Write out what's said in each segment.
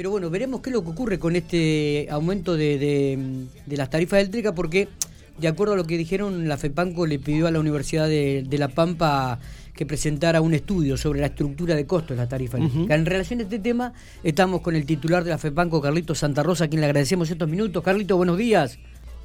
Pero bueno, veremos qué es lo que ocurre con este aumento de, de, las tarifas eléctricas, porque de acuerdo a lo que dijeron, la FEPANCO le pidió a la Universidad de, La Pampa que presentara un estudio sobre la estructura de costos de la tarifa eléctrica. En relación a este tema, estamos con el titular de la FEPANCO, Carlito Santa Rosa, a quien le agradecemos estos minutos. Carlito, buenos días.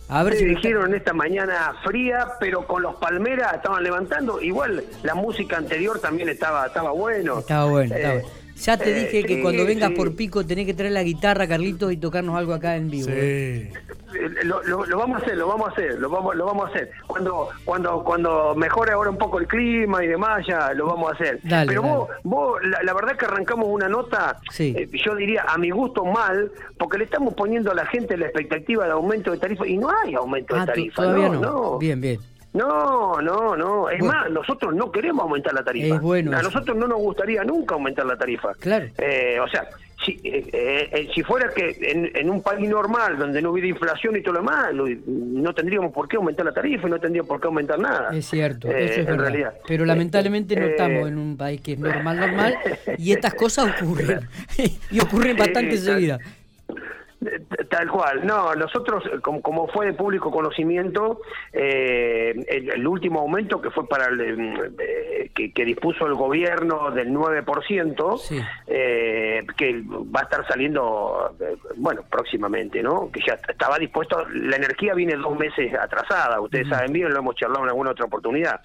A ver si dijeron esta mañana fría, pero con los palmeras estaban levantando. Igual la música anterior también estaba estaba bueno. Estaba bueno, estaba eh, bueno. Ya te dije que cuando vengas por pico tenés que traer la guitarra, Carlitos, y tocarnos algo acá en vivo. Sí. ¿eh? Lo, lo, vamos a hacer, lo vamos a hacer, lo vamos, lo vamos a hacer. Cuando, cuando, cuando mejore ahora un poco el clima y demás, ya lo vamos a hacer. Pero vos, vos la, verdad que arrancamos una nota, eh, yo diría a mi gusto mal, porque le estamos poniendo a la gente la expectativa de aumento de tarifa y no hay aumento de ah, tarifa. Todavía no. Bien, bien. No, no, no. Es más, nosotros no queremos aumentar la tarifa. A nosotros no nos gustaría nunca aumentar la tarifa. Claro. Eh, o sea, si, eh, eh, si fuera que en, un país normal, donde no hubiera inflación y todo lo demás, no tendríamos por qué aumentar la tarifa y no tendríamos por qué aumentar nada. Es cierto, eso es en realidad. Pero lamentablemente no estamos en un país que es normal, normal, y estas cosas ocurren. y ocurren bastante seguidas. Tal cual, no, nosotros, como, fue de público conocimiento, eh, el, último aumento que fue para el, eh, que, dispuso el gobierno del 9%, eh, que va a estar saliendo, bueno, próximamente, ¿no? Que ya estaba dispuesto, la energía viene dos meses atrasada, ustedes saben bien, lo hemos charlado en alguna otra oportunidad.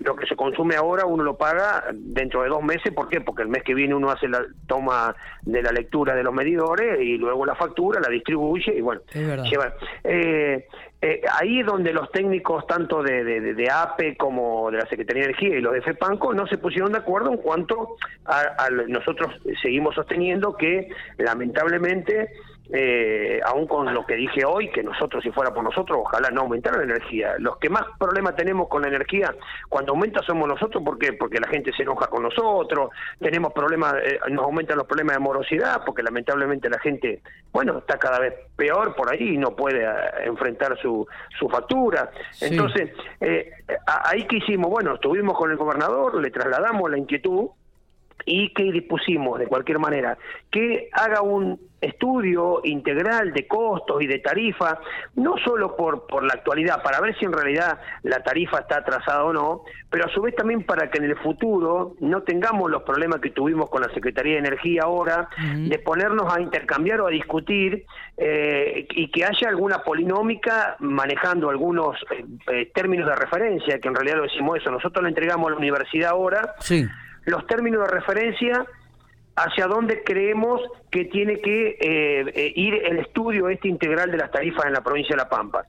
lo que se consume ahora uno lo paga dentro de dos meses, ¿por qué? Porque el mes que viene uno hace la toma de la lectura de los medidores y luego la factura, la distribuye y bueno, lleva. Eh, eh, ahí es donde los técnicos tanto de, de, APE como de la Secretaría de Energía y los de FEPANCO no se pusieron de acuerdo en cuanto a nosotros seguimos sosteniendo que lamentablemente eh, aún con lo que dije hoy, que nosotros, si fuera por nosotros, ojalá no aumentara la energía. Los que más problemas tenemos con la energía, cuando aumenta somos nosotros, ¿por qué? Porque la gente se enoja con nosotros, tenemos problemas, eh, nos aumentan los problemas de morosidad, porque lamentablemente la gente, bueno, está cada vez peor por ahí y no puede eh, enfrentar su, su factura. Entonces, eh, ahí que hicimos, bueno, estuvimos con el gobernador, le trasladamos la inquietud, y que dispusimos de cualquier manera que haga un estudio integral de costos y de tarifa, no solo por, por la actualidad, para ver si en realidad la tarifa está atrasada o no, pero a su vez también para que en el futuro no tengamos los problemas que tuvimos con la Secretaría de Energía ahora, de ponernos a intercambiar o a discutir eh, y que haya alguna polinómica manejando algunos eh, eh, términos de referencia, que en realidad lo decimos eso, nosotros le entregamos a la universidad ahora. Sí los términos de referencia hacia dónde creemos que tiene que eh, eh, ir el estudio este integral de las tarifas en la provincia de La Pampa.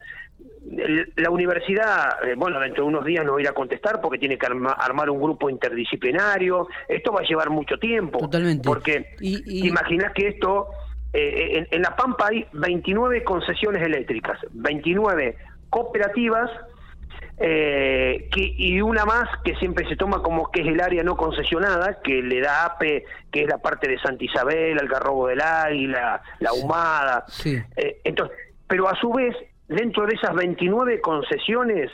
La universidad, eh, bueno, dentro de unos días nos irá a contestar porque tiene que armar un grupo interdisciplinario. Esto va a llevar mucho tiempo. Totalmente. Porque y, imaginas que esto, en, en La Pampa hay 29 concesiones eléctricas, 29 cooperativas eh, que, y una más que siempre se toma como que es el área no concesionada, que le da APE, que es la parte de Santa Isabel, Algarrobo del Águila, La Humada. Eh, entonces, pero a su vez, dentro de esas 29 concesiones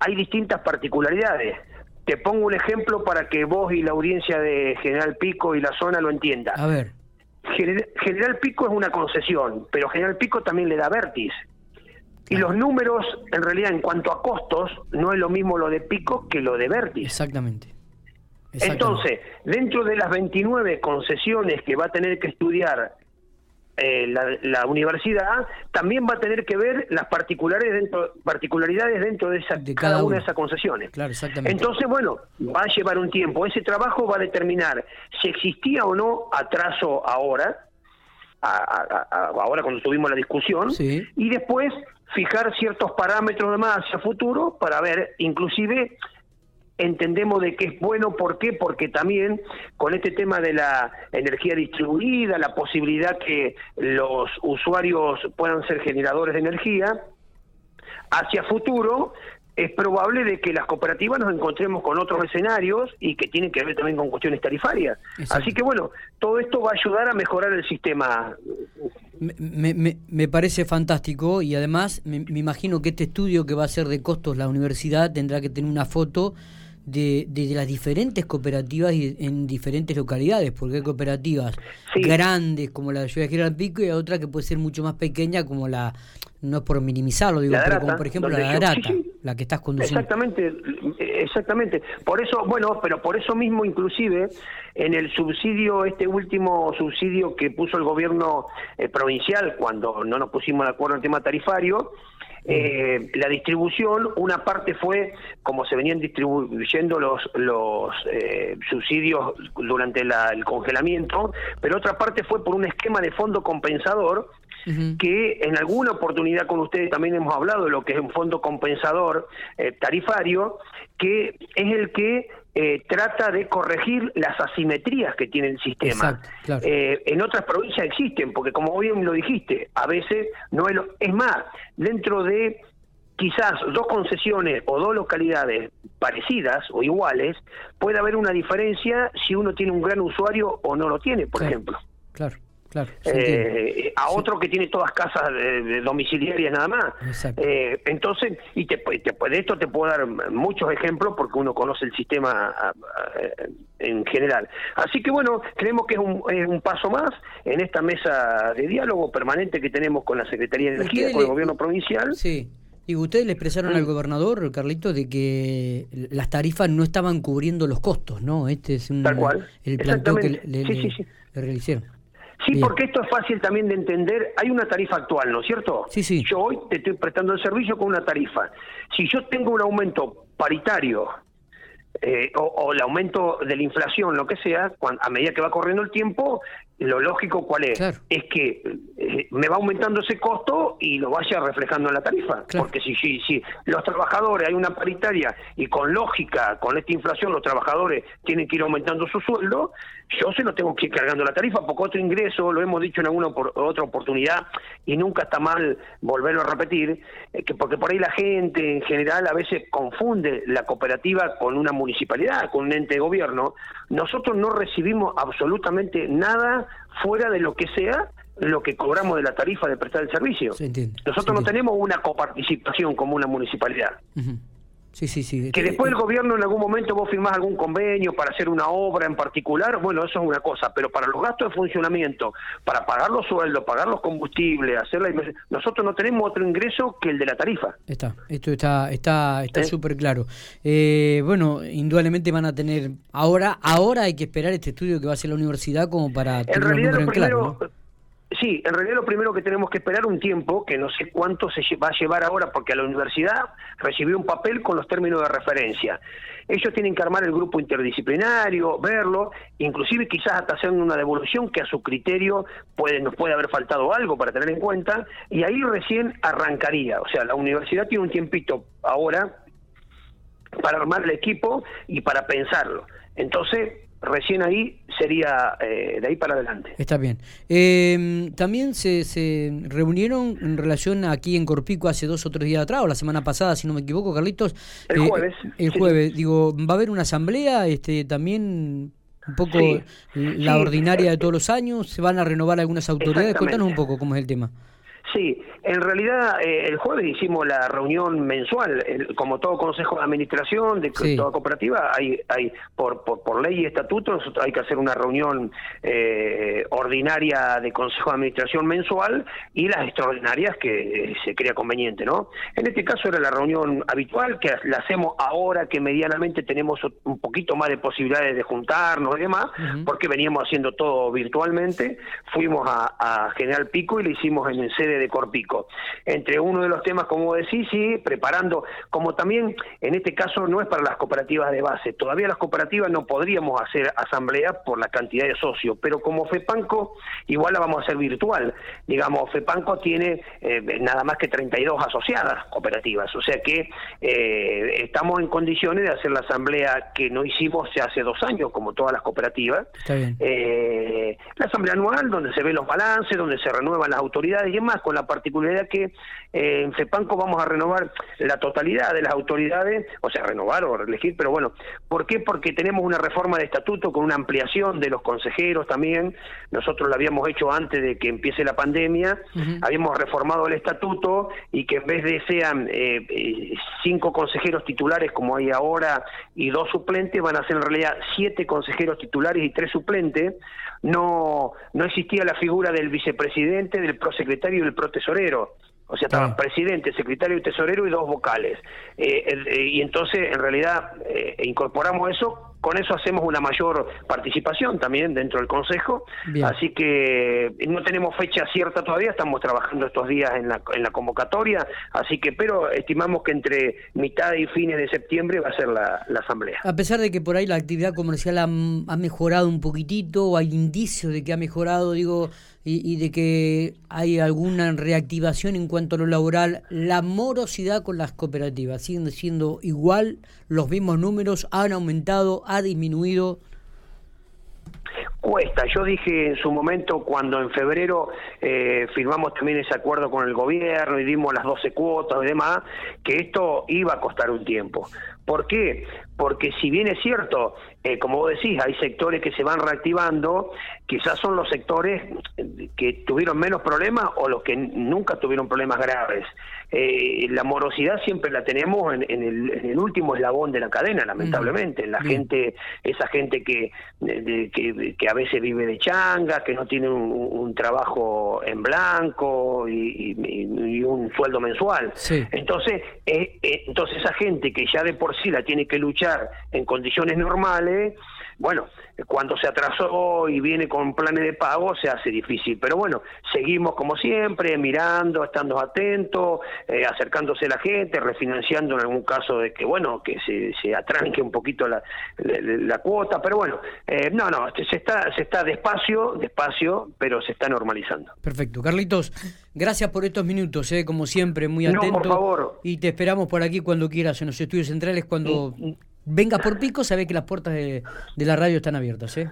hay distintas particularidades. Te pongo un ejemplo para que vos y la audiencia de General Pico y la zona lo entiendan. A ver. General Pico es una concesión, pero General Pico también le da Vertis, y los números, en realidad, en cuanto a costos, no es lo mismo lo de Pico que lo de Vertis. Exactamente. Entonces, dentro de las 29 concesiones que va a tener que estudiar eh, la, universidad, también va a tener que ver las particulares dentro, particularidades dentro de, esa, cada, una de esas concesiones. Claro, exactamente. Entonces, bueno, va a llevar un tiempo. Ese trabajo va a determinar si existía o no atraso ahora, ahora cuando tuvimos la discusión, y después fijar ciertos parámetros de más hacia futuro para ver, inclusive entendemos de que es bueno, ¿por qué? Porque también con este tema de la energía distribuida, la posibilidad que los usuarios puedan ser generadores de energía, hacia futuro es probable de que las cooperativas nos encontremos con otros escenarios y que tienen que ver también con cuestiones tarifarias. Así que bueno, todo esto va a ayudar a mejorar el sistema. Me, me, me parece fantástico y además me, imagino que este estudio que va a ser de costos la universidad tendrá que tener una foto de, de, las diferentes cooperativas en diferentes localidades, porque hay cooperativas grandes como la de Ciudad General Pico y hay otra que puede ser mucho más pequeña como la, no es por minimizarlo, digo, pero como por ejemplo la Arata, la que estás conduciendo. Exactamente, exactamente. Por eso, bueno, pero por eso mismo inclusive en el subsidio, este último subsidio que puso el gobierno eh, provincial cuando no nos pusimos de acuerdo en el tema tarifario, eh, la distribución, una parte fue como se venían distribuyendo los, los eh, subsidios durante el congelamiento, pero otra parte fue por un esquema de fondo compensador que en alguna oportunidad con ustedes también hemos hablado de lo que es un fondo compensador eh, tarifario, que es el que eh, trata de corregir las asimetrías que tiene el sistema. Eh, en otras provincias existen, porque como bien lo dijiste, a veces no es lo... Es más, dentro de quizás dos concesiones o dos localidades parecidas o iguales, puede haber una diferencia si uno tiene un gran usuario o no lo tiene, por ejemplo. Claro. Claro, eh, a otro que tiene todas casas de, domiciliarias nada más. Eh, entonces, y te, de esto te puedo dar muchos ejemplos porque uno conoce el sistema en general. Así que bueno, creemos que es un, es un, paso más en esta mesa de diálogo permanente que tenemos con la Secretaría de Energía, con el gobierno provincial. Sí. Y ustedes le expresaron al gobernador, Carlito, de que las tarifas no estaban cubriendo los costos, ¿no? Este es un, Tal cual. el planteo que le, le, le realizaron. Sí, porque esto es fácil también de entender. Hay una tarifa actual, ¿no es cierto? Sí, sí. Yo hoy te estoy prestando el servicio con una tarifa. Si yo tengo un aumento paritario eh, o, el aumento de la inflación, lo que sea, a medida que va corriendo el tiempo, lo lógico cuál es es que eh, me va aumentando ese costo y lo vaya reflejando en la tarifa. Porque si, si si los trabajadores hay una paritaria y con lógica con esta inflación los trabajadores tienen que ir aumentando su sueldo yo se lo tengo que ir cargando la tarifa porque otro ingreso lo hemos dicho en alguna otra oportunidad y nunca está mal volverlo a repetir eh, que porque por ahí la gente en general a veces confunde la cooperativa con una municipalidad con un ente de gobierno. Nosotros no recibimos absolutamente nada fuera de lo que sea lo que cobramos de la tarifa de prestar el servicio. Nosotros no tenemos una coparticipación como una municipalidad. Sí, sí, sí. Que después el gobierno en algún momento vos firmás algún convenio para hacer una obra en particular, bueno, eso es una cosa, pero para los gastos de funcionamiento, para pagar los sueldos, pagar los combustibles, hacer la nosotros no tenemos otro ingreso que el de la tarifa. Está, esto está está está ¿Eh? súper claro. Eh, bueno, indudablemente van a tener ahora ahora hay que esperar este estudio que va a hacer la universidad como para tener en realidad, en claro, Sí, en realidad lo primero que tenemos que esperar un tiempo, que no sé cuánto se va a llevar ahora, porque la universidad recibió un papel con los términos de referencia. Ellos tienen que armar el grupo interdisciplinario, verlo, inclusive quizás hasta hacer una devolución que a su criterio puede, nos puede haber faltado algo para tener en cuenta, y ahí recién arrancaría. O sea, la universidad tiene un tiempito ahora para armar el equipo y para pensarlo. Entonces, recién ahí sería eh, de ahí para adelante. Está bien. Eh, también se, se reunieron en relación aquí en Corpico hace dos o tres días atrás, o la semana pasada, si no me equivoco, Carlitos. El eh, jueves. El jueves, digo, va a haber una asamblea, este también un poco la ordinaria de todos los años, se van a renovar algunas autoridades. Contanos un poco cómo es el tema. Sí, en realidad eh, el jueves hicimos la reunión mensual, como todo consejo de administración de toda cooperativa, hay, hay por, por, ley y estatutos hay que hacer una reunión eh, ordinaria de consejo de administración mensual y las extraordinarias que se crea conveniente, ¿no? En este caso era la reunión habitual que la hacemos ahora que medianamente tenemos un poquito más de posibilidades de juntarnos y demás, porque veníamos haciendo todo virtualmente, fuimos a, a General Pico y le hicimos en el sede de Corpico. Entre uno de los temas, como decís, sí, preparando, como también en este caso no es para las cooperativas de base, todavía las cooperativas no podríamos hacer asamblea por la cantidad de socios, pero como FEPANCO igual la vamos a hacer virtual. Digamos, FEPANCO tiene eh, nada más que 32 asociadas cooperativas, o sea que eh, estamos en condiciones de hacer la asamblea que no hicimos hace dos años, como todas las cooperativas. Eh, la asamblea anual, donde se ven los balances, donde se renuevan las autoridades y demás, con la particularidad que eh, en FEPANCO vamos a renovar la totalidad de las autoridades, o sea, renovar o elegir, pero bueno, ¿por qué? Porque tenemos una reforma de estatuto con una ampliación de los consejeros también, nosotros lo habíamos hecho antes de que empiece la pandemia, habíamos reformado el estatuto y que en vez de sean eh, eh, cinco consejeros titulares como hay ahora y dos suplentes, van a ser en realidad siete consejeros titulares y tres suplentes, no, no existía la figura del vicepresidente, del prosecretario y del protesorero. O sea, estaban presidente, secretario y tesorero y dos vocales. Eh, eh, y entonces, en realidad, eh, incorporamos eso con eso hacemos una mayor participación también dentro del Consejo. Así que no tenemos fecha cierta todavía, estamos trabajando estos días en la, en la convocatoria, así que pero estimamos que entre mitad y fines de septiembre va a ser la, asamblea. A pesar de que por ahí la actividad comercial ha, ha mejorado un poquitito, o hay indicios de que ha mejorado, digo, y, de que hay alguna reactivación en cuanto a lo laboral, la morosidad con las cooperativas siguen siendo igual, los mismos números han aumentado, ha disminuido. Cuesta. Yo dije en su momento, cuando en febrero eh, firmamos también ese acuerdo con el gobierno y dimos las 12 cuotas y demás, que esto iba a costar un tiempo. ¿Por qué? Porque si bien es cierto, eh, como vos decís, hay sectores que se van reactivando, quizás son los sectores que tuvieron menos problemas o los que nunca tuvieron problemas graves. Eh, la morosidad siempre la tenemos en, el, último eslabón de la cadena, lamentablemente. La gente, esa gente que, que, a veces vive de changa, que no tiene un, trabajo en blanco y, un sueldo mensual. Entonces, eh, entonces esa gente que ya de por sí la tiene que luchar en condiciones normales, bueno, cuando se atrasó y viene con planes de pago se hace difícil. Pero bueno, seguimos como siempre, mirando, estando atentos, eh, acercándose a la gente, refinanciando en algún caso de que, bueno, que se, se atranque un poquito la, la, cuota. Pero bueno, eh, no, no, se está, se está despacio, despacio, pero se está normalizando. Perfecto. Carlitos, gracias por estos minutos, eh, como siempre, muy atento. No, por favor. Y te esperamos por aquí cuando quieras, en los estudios centrales, cuando... Mm, venga por pico, sabe que las puertas de, la radio están abiertas. ¿eh?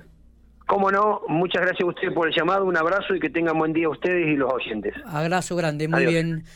Cómo no, muchas gracias a usted por el llamado, un abrazo y que tengan buen día ustedes y los oyentes. Abrazo grande, muy bien.